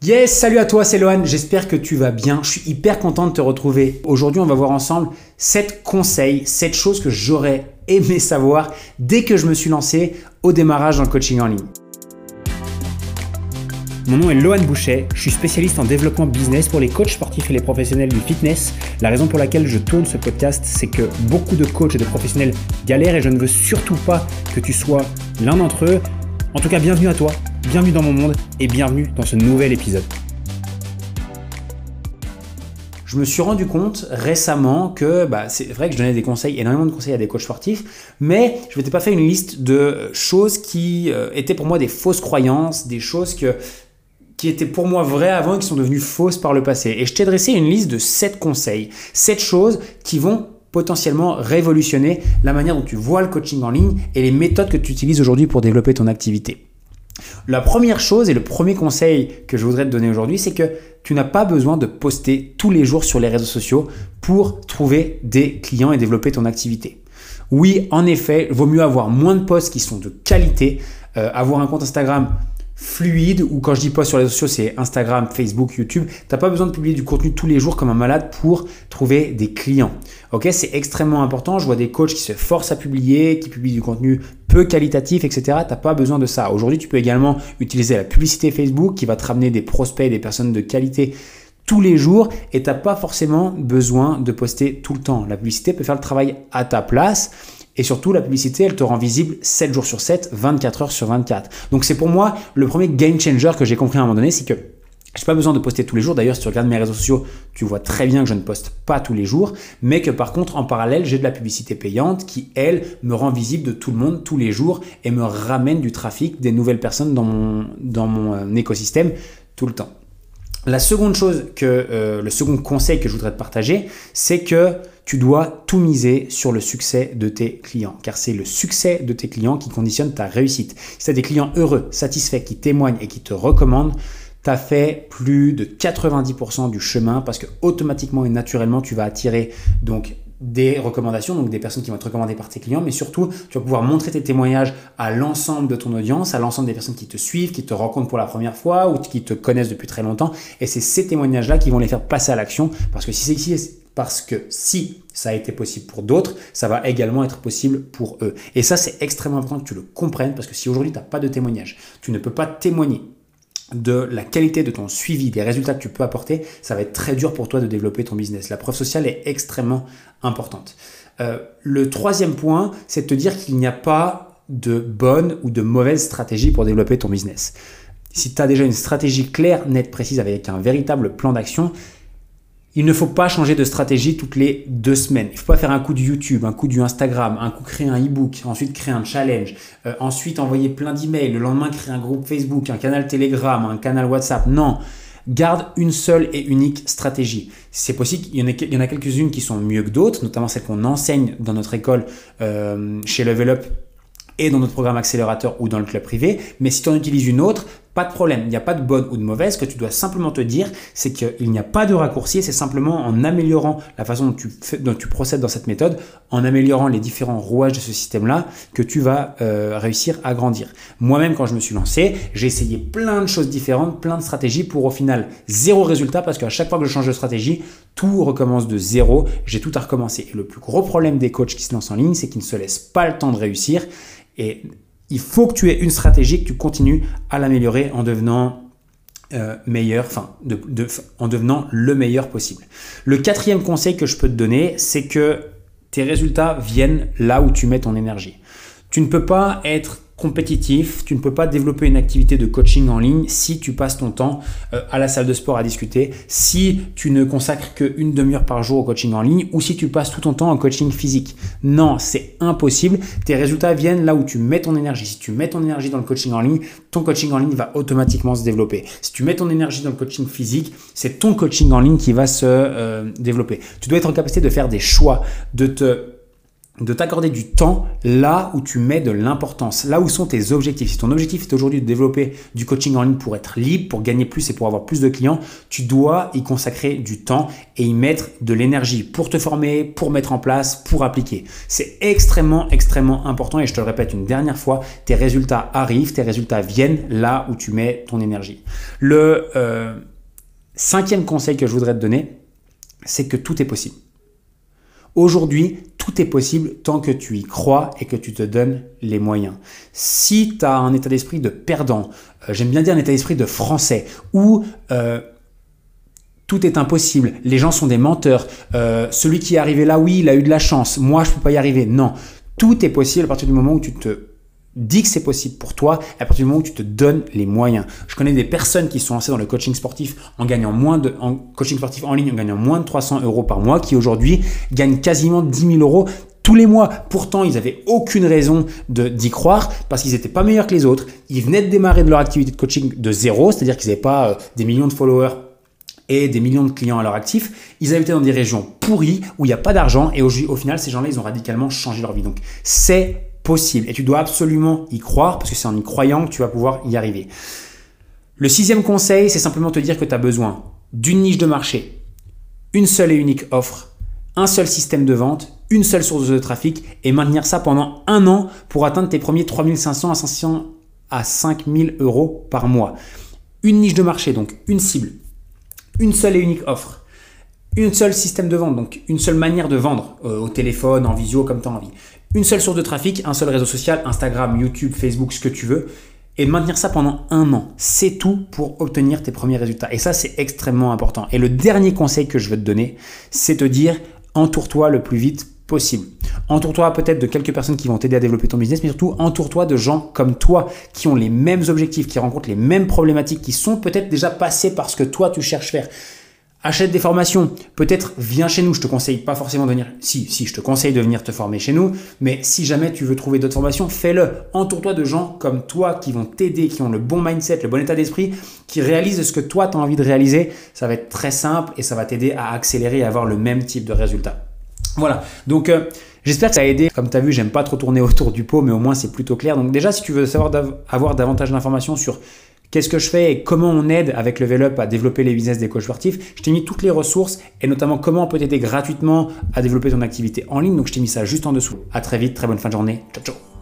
Yes, salut à toi, c'est Lohan. J'espère que tu vas bien. Je suis hyper content de te retrouver. Aujourd'hui, on va voir ensemble 7 conseils, 7 choses que j'aurais aimé savoir dès que je me suis lancé au démarrage dans le coaching en ligne. Mon nom est Lohan Boucher, je suis spécialiste en développement business pour les coachs sportifs et les professionnels du fitness. La raison pour laquelle je tourne ce podcast, c'est que beaucoup de coachs et de professionnels galèrent et je ne veux surtout pas que tu sois l'un d'entre eux. En tout cas, bienvenue à toi bienvenue dans mon monde et bienvenue dans ce nouvel épisode. Je me suis rendu compte récemment que bah, c'est vrai que je donnais des conseils, énormément de conseils à des coachs sportifs, mais je m'étais pas fait une liste de choses qui euh, étaient pour moi des fausses croyances, des choses qui étaient pour moi vraies avant et qui sont devenues fausses par le passé. Et je t'ai dressé une liste de 7 conseils, 7 choses qui vont potentiellement révolutionner la manière dont tu vois le coaching en ligne et les méthodes que tu utilises aujourd'hui pour développer ton activité. La première chose et le premier conseil que je voudrais te donner aujourd'hui, c'est que tu n'as pas besoin de poster tous les jours sur les réseaux sociaux pour trouver des clients et développer ton activité. Oui, en effet, il vaut mieux avoir moins de posts qui sont de qualité, euh, avoir un compte Instagram fluide, ou quand je dis post sur les réseaux sociaux, c'est Instagram, Facebook, YouTube. Tu n'as pas besoin de publier du contenu tous les jours comme un malade pour trouver des clients. Ok, c'est extrêmement important. Je vois des coachs qui se forcent à publier, qui publient du contenu peu qualitatif, etc. Tu n'as pas besoin de ça. Aujourd'hui, tu peux également utiliser la publicité Facebook qui va te ramener des prospects, des personnes de qualité tous les jours et tu n'as pas forcément besoin de poster tout le temps. La publicité peut faire le travail à ta place. Et surtout, la publicité, elle te rend visible 7 jours sur 7, 24 heures sur 24. Donc c'est pour moi le premier game changer que j'ai compris à un moment donné, c'est que je n'ai pas besoin de poster tous les jours. D'ailleurs, si tu regardes mes réseaux sociaux, tu vois très bien que je ne poste pas tous les jours, mais que par contre, en parallèle, j'ai de la publicité payante qui, elle, me rend visible de tout le monde tous les jours et me ramène du trafic, des nouvelles personnes dans mon, dans mon euh, écosystème tout le temps. La seconde chose que, euh, le second conseil que je voudrais te partager, c'est que tu dois tout miser sur le succès de tes clients, car c'est le succès de tes clients qui conditionne ta réussite. Si tu as des clients heureux, satisfaits, qui témoignent et qui te recommandent, tu as fait plus de 90% du chemin parce que automatiquement et naturellement, tu vas attirer donc des recommandations, donc des personnes qui vont être recommandées par tes clients, mais surtout, tu vas pouvoir montrer tes témoignages à l'ensemble de ton audience, à l'ensemble des personnes qui te suivent, qui te rencontrent pour la première fois ou qui te connaissent depuis très longtemps. Et c'est ces témoignages-là qui vont les faire passer à l'action, parce que si c'est parce que si ça a été possible pour d'autres, ça va également être possible pour eux. Et ça, c'est extrêmement important que tu le comprennes, parce que si aujourd'hui, tu n'as pas de témoignage, tu ne peux pas témoigner de la qualité de ton suivi, des résultats que tu peux apporter, ça va être très dur pour toi de développer ton business. La preuve sociale est extrêmement importante. Euh, le troisième point, c'est de te dire qu'il n'y a pas de bonne ou de mauvaise stratégie pour développer ton business. Si tu as déjà une stratégie claire, nette, précise, avec un véritable plan d'action, il ne faut pas changer de stratégie toutes les deux semaines. Il ne faut pas faire un coup du YouTube, un coup du Instagram, un coup créer un e-book, ensuite créer un challenge, euh, ensuite envoyer plein d'emails, le lendemain créer un groupe Facebook, un canal Telegram, un canal WhatsApp. Non, garde une seule et unique stratégie. C'est possible, il y en a, il y en a quelques-unes qui sont mieux que d'autres, notamment celles qu'on enseigne dans notre école euh, chez Level Up et dans notre programme accélérateur ou dans le club privé. Mais si tu en utilises une autre, de problème, il n'y a pas de bonne ou de mauvaise. Ce que tu dois simplement te dire, c'est qu'il n'y a pas de raccourci. C'est simplement en améliorant la façon dont tu, dont tu, procèdes dans cette méthode, en améliorant les différents rouages de ce système-là, que tu vas euh, réussir à grandir. Moi-même, quand je me suis lancé, j'ai essayé plein de choses différentes, plein de stratégies pour au final zéro résultat parce qu'à chaque fois que je change de stratégie, tout recommence de zéro. J'ai tout à recommencer. Et le plus gros problème des coachs qui se lancent en ligne, c'est qu'ils ne se laissent pas le temps de réussir. Et il faut que tu aies une stratégie, que tu continues à l'améliorer en devenant euh, meilleur, en devenant le meilleur possible. Le quatrième conseil que je peux te donner, c'est que tes résultats viennent là où tu mets ton énergie. Tu ne peux pas être compétitif, tu ne peux pas développer une activité de coaching en ligne si tu passes ton temps euh, à la salle de sport à discuter, si tu ne consacres qu'une demi-heure par jour au coaching en ligne ou si tu passes tout ton temps en coaching physique. Non, c'est impossible. Tes résultats viennent là où tu mets ton énergie. Si tu mets ton énergie dans le coaching en ligne, ton coaching en ligne va automatiquement se développer. Si tu mets ton énergie dans le coaching physique, c'est ton coaching en ligne qui va se euh, développer. Tu dois être en capacité de faire des choix, de te de t'accorder du temps là où tu mets de l'importance, là où sont tes objectifs. Si ton objectif est aujourd'hui de développer du coaching en ligne pour être libre, pour gagner plus et pour avoir plus de clients, tu dois y consacrer du temps et y mettre de l'énergie pour te former, pour mettre en place, pour appliquer. C'est extrêmement, extrêmement important et je te le répète une dernière fois, tes résultats arrivent, tes résultats viennent là où tu mets ton énergie. Le euh, cinquième conseil que je voudrais te donner, c'est que tout est possible. Aujourd'hui, tout est possible tant que tu y crois et que tu te donnes les moyens. Si tu as un état d'esprit de perdant, euh, j'aime bien dire un état d'esprit de français, où euh, tout est impossible, les gens sont des menteurs, euh, celui qui est arrivé là, oui, il a eu de la chance, moi je ne peux pas y arriver. Non, tout est possible à partir du moment où tu te dis que c'est possible pour toi à partir du moment où tu te donnes les moyens. Je connais des personnes qui sont lancées dans le coaching sportif en gagnant moins de, coaching sportif en ligne en gagnant moins de 300 euros par mois qui aujourd'hui gagnent quasiment 10 000 euros tous les mois. Pourtant, ils n'avaient aucune raison d'y croire parce qu'ils n'étaient pas meilleurs que les autres. Ils venaient de démarrer de leur activité de coaching de zéro, c'est-à-dire qu'ils n'avaient pas euh, des millions de followers et des millions de clients à leur actif. Ils habitaient dans des régions pourries où il n'y a pas d'argent et au, au final, ces gens-là, ils ont radicalement changé leur vie. Donc, c'est Et tu dois absolument y croire parce que c'est en y croyant que tu vas pouvoir y arriver. Le sixième conseil, c'est simplement te dire que tu as besoin d'une niche de marché, une seule et unique offre, un seul système de vente, une seule source de trafic et maintenir ça pendant un an pour atteindre tes premiers 3500 à 500 à 5000 euros par mois. Une niche de marché, donc une cible, une seule et unique offre, une seule système de vente, donc une seule manière de vendre euh, au téléphone, en visio, comme tu as envie, une seule source de trafic, un seul réseau social, Instagram, YouTube, Facebook, ce que tu veux, et maintenir ça pendant un an. C'est tout pour obtenir tes premiers résultats. Et ça, c'est extrêmement important. Et le dernier conseil que je veux te donner, c'est te dire, entoure-toi le plus vite possible. Entoure-toi peut-être de quelques personnes qui vont t'aider à développer ton business, mais surtout entoure-toi de gens comme toi qui ont les mêmes objectifs, qui rencontrent les mêmes problématiques, qui sont peut-être déjà passés par ce que toi tu cherches faire achète des formations, peut-être viens chez nous, je te conseille pas forcément de venir, si, si, je te conseille de venir te former chez nous, mais si jamais tu veux trouver d'autres formations, fais-le. Entoure-toi de gens comme toi qui vont t'aider, qui ont le bon mindset, le bon état d'esprit, qui réalisent ce que toi tu as envie de réaliser. Ça va être très simple et ça va t'aider à accélérer et avoir le même type de résultat. Voilà, donc euh, j'espère que ça a aidé. Comme tu as vu, j'aime pas trop tourner autour du pot, mais au moins c'est plutôt clair. Donc déjà, si tu veux savoir avoir davantage d'informations sur Qu'est-ce que je fais et comment on aide avec Level Up à développer les business des coachs sportifs? Je t'ai mis toutes les ressources et notamment comment on peut t'aider gratuitement à développer ton activité en ligne. Donc je t'ai mis ça juste en dessous. À très vite, très bonne fin de journée. Ciao ciao